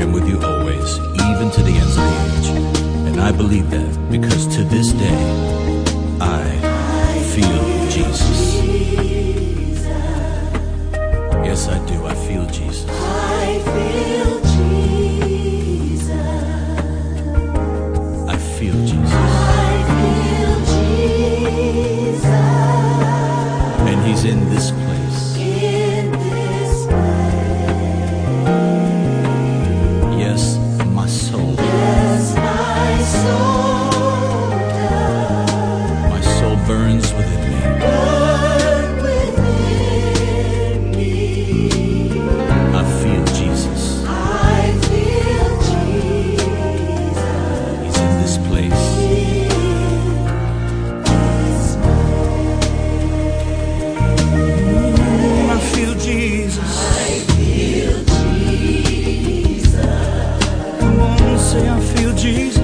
am with you always, even to the ends of the age. And I believe that because to this day, I feel Jesus. Yes, I do. I feel Jesus. I feel Jesus. I feel Jesus. I feel Jesus. And he's in this place. Jesus. Come on, say I feel Jesus.